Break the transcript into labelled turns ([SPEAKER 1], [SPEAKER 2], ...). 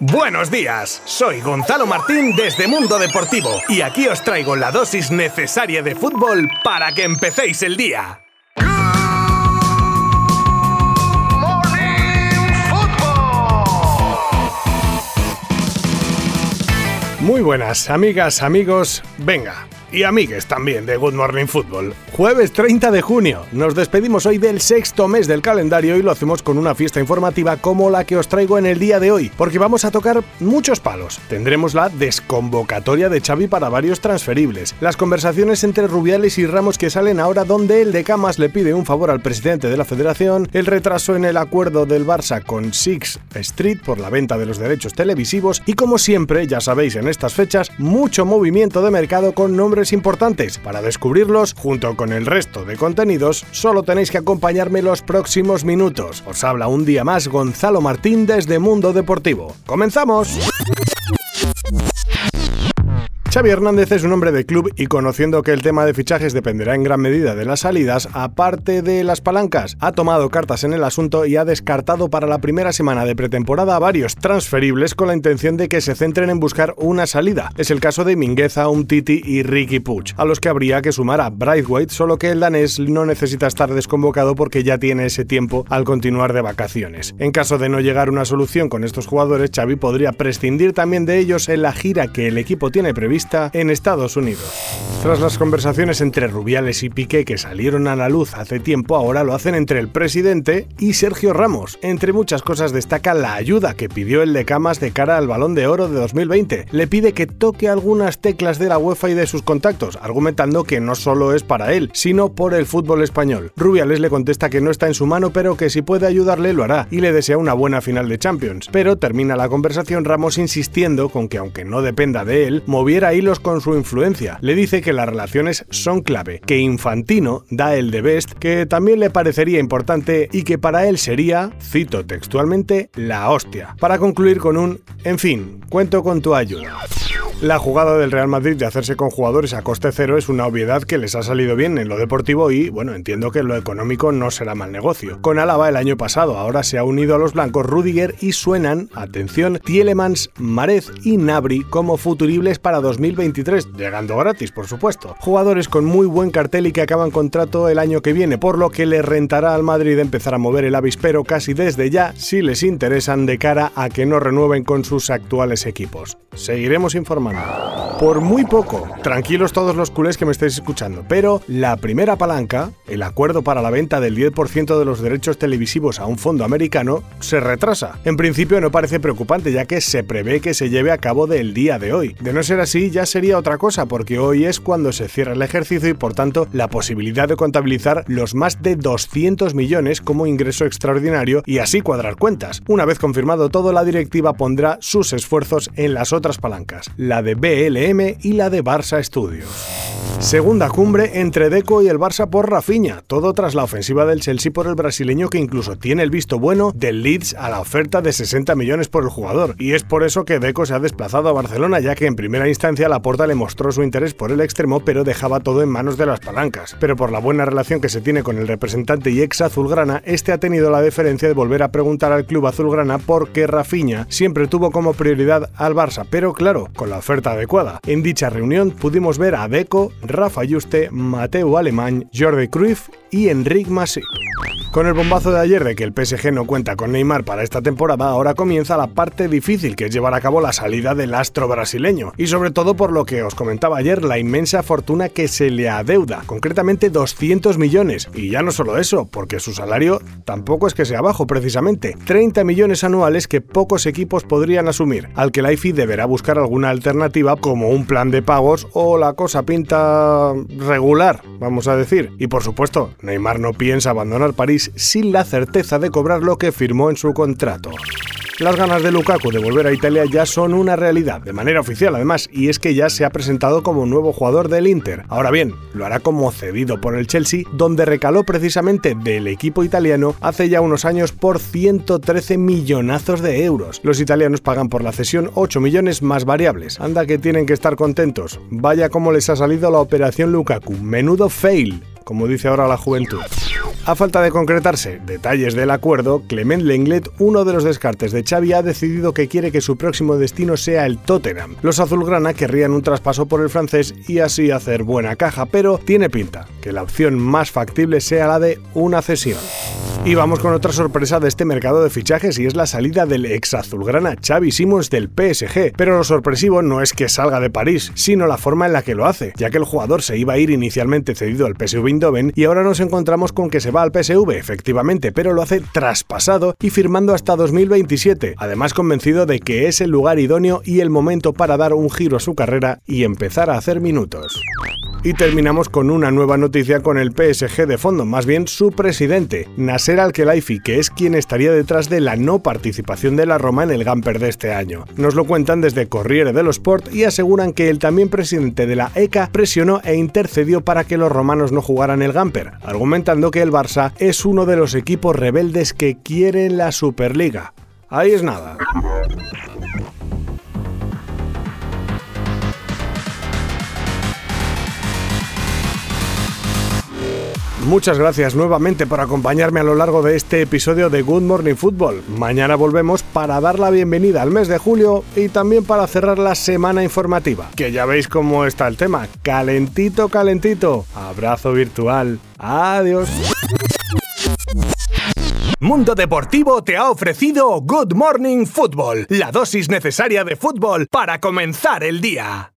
[SPEAKER 1] Buenos días, soy Gonzalo Martín desde Mundo Deportivo y aquí os traigo la dosis necesaria de fútbol para que empecéis el día. Muy buenas, amigas, amigos, venga, y amigues también de Good Morning Football. Jueves 30 de junio, nos despedimos hoy del sexto mes del calendario y lo hacemos con una fiesta informativa como la que os traigo en el día de hoy, porque vamos a tocar muchos palos. Tendremos la desconvocatoria de Xavi para varios transferibles, las conversaciones entre Rubiales y Ramos que salen ahora donde el de Camas le pide un favor al presidente de la federación, el retraso en el acuerdo del Barça con Six Street por la venta de los derechos televisivos y como siempre, ya sabéis en estas fechas, mucho movimiento de mercado con nombres importantes. Para descubrirlos, junto con el resto de contenidos, solo tenéis que acompañarme los próximos minutos. Os habla un día más Gonzalo Martín desde Mundo Deportivo. ¡Comenzamos! Xavi Hernández es un hombre de club y conociendo que el tema de fichajes dependerá en gran medida de las salidas, aparte de las palancas, ha tomado cartas en el asunto y ha descartado para la primera semana de pretemporada varios transferibles con la intención de que se centren en buscar una salida. Es el caso de Mingueza, Umtiti y Ricky Puch, a los que habría que sumar a Brightweight, solo que el danés no necesita estar desconvocado porque ya tiene ese tiempo al continuar de vacaciones. En caso de no llegar una solución con estos jugadores, Xavi podría prescindir también de ellos en la gira que el equipo tiene prevista en Estados Unidos. Tras las conversaciones entre Rubiales y Piqué que salieron a la luz hace tiempo, ahora lo hacen entre el presidente y Sergio Ramos. Entre muchas cosas destaca la ayuda que pidió el de Camas de cara al Balón de Oro de 2020. Le pide que toque algunas teclas de la UEFA y de sus contactos, argumentando que no solo es para él, sino por el fútbol español. Rubiales le contesta que no está en su mano, pero que si puede ayudarle lo hará y le desea una buena final de Champions. Pero termina la conversación Ramos insistiendo con que aunque no dependa de él, moviera con su influencia. Le dice que las relaciones son clave, que Infantino da el de best, que también le parecería importante y que para él sería, cito textualmente, la hostia. Para concluir con un, en fin, cuento con tu ayuda. La jugada del Real Madrid de hacerse con jugadores a coste cero es una obviedad que les ha salido bien en lo deportivo y, bueno, entiendo que en lo económico no será mal negocio. Con Álava el año pasado, ahora se ha unido a los blancos Rudiger y suenan, atención, Tielemans, Marez y Nabri como futuribles para 2023, llegando gratis, por supuesto. Jugadores con muy buen cartel y que acaban contrato el año que viene, por lo que le rentará al Madrid empezar a mover el avispero casi desde ya si les interesan de cara a que no renueven con sus actuales equipos. Seguiremos informando. Por muy poco, tranquilos todos los culés que me estáis escuchando, pero la primera palanca, el acuerdo para la venta del 10% de los derechos televisivos a un fondo americano, se retrasa. En principio no parece preocupante ya que se prevé que se lleve a cabo del día de hoy. De no ser así ya sería otra cosa porque hoy es cuando se cierra el ejercicio y por tanto la posibilidad de contabilizar los más de 200 millones como ingreso extraordinario y así cuadrar cuentas. Una vez confirmado todo, la directiva pondrá sus esfuerzos en las otras palancas la de BLM y la de Barça Studios. Segunda cumbre entre Deco y el Barça por Rafinha, todo tras la ofensiva del Chelsea por el brasileño que incluso tiene el visto bueno del Leeds a la oferta de 60 millones por el jugador. Y es por eso que Deco se ha desplazado a Barcelona, ya que en primera instancia la Porta le mostró su interés por el extremo, pero dejaba todo en manos de las palancas. Pero por la buena relación que se tiene con el representante y ex azulgrana, este ha tenido la deferencia de volver a preguntar al club azulgrana por qué Rafinha siempre tuvo como prioridad al Barça, pero claro, con la adecuada. En dicha reunión pudimos ver a Deco, Rafa Juste, Mateo Alemán, Jordi Cruyff y Enric Masip. Con el bombazo de ayer de que el PSG no cuenta con Neymar para esta temporada, ahora comienza la parte difícil que es llevar a cabo la salida del astro brasileño. Y sobre todo por lo que os comentaba ayer, la inmensa fortuna que se le adeuda, concretamente 200 millones. Y ya no solo eso, porque su salario tampoco es que sea bajo precisamente, 30 millones anuales que pocos equipos podrían asumir, al que la IFI deberá buscar alguna como un plan de pagos o la cosa pinta regular, vamos a decir. Y por supuesto, Neymar no piensa abandonar París sin la certeza de cobrar lo que firmó en su contrato. Las ganas de Lukaku de volver a Italia ya son una realidad, de manera oficial además, y es que ya se ha presentado como nuevo jugador del Inter. Ahora bien, lo hará como cedido por el Chelsea, donde recaló precisamente del equipo italiano hace ya unos años por 113 millonazos de euros. Los italianos pagan por la cesión 8 millones más variables. Anda que tienen que estar contentos. Vaya como les ha salido la operación Lukaku. Menudo fail como dice ahora la juventud. A falta de concretarse detalles del acuerdo, Clement Lenglet, uno de los descartes de Xavi, ha decidido que quiere que su próximo destino sea el Tottenham. Los azulgrana querrían un traspaso por el francés y así hacer buena caja, pero tiene pinta que la opción más factible sea la de una cesión. Y vamos con otra sorpresa de este mercado de fichajes y es la salida del ex azulgrana Xavi Simons del PSG. Pero lo sorpresivo no es que salga de París, sino la forma en la que lo hace, ya que el jugador se iba a ir inicialmente cedido al PSV Eindhoven y ahora nos encontramos con que se va al PSV, efectivamente, pero lo hace traspasado y firmando hasta 2027, además convencido de que es el lugar idóneo y el momento para dar un giro a su carrera y empezar a hacer minutos. Y terminamos con una nueva noticia con el PSG de fondo, más bien su presidente, Nasser Al-Khelaifi, que es quien estaría detrás de la no participación de la Roma en el Gamper de este año. Nos lo cuentan desde Corriere dello Sport y aseguran que el también presidente de la ECA presionó e intercedió para que los romanos no jugaran el Gamper, argumentando que el Barça es uno de los equipos rebeldes que quieren la Superliga. Ahí es nada. Muchas gracias nuevamente por acompañarme a lo largo de este episodio de Good Morning Football. Mañana volvemos para dar la bienvenida al mes de julio y también para cerrar la semana informativa, que ya veis cómo está el tema, calentito, calentito. Abrazo virtual. Adiós.
[SPEAKER 2] Mundo Deportivo te ha ofrecido Good Morning Football, la dosis necesaria de fútbol para comenzar el día.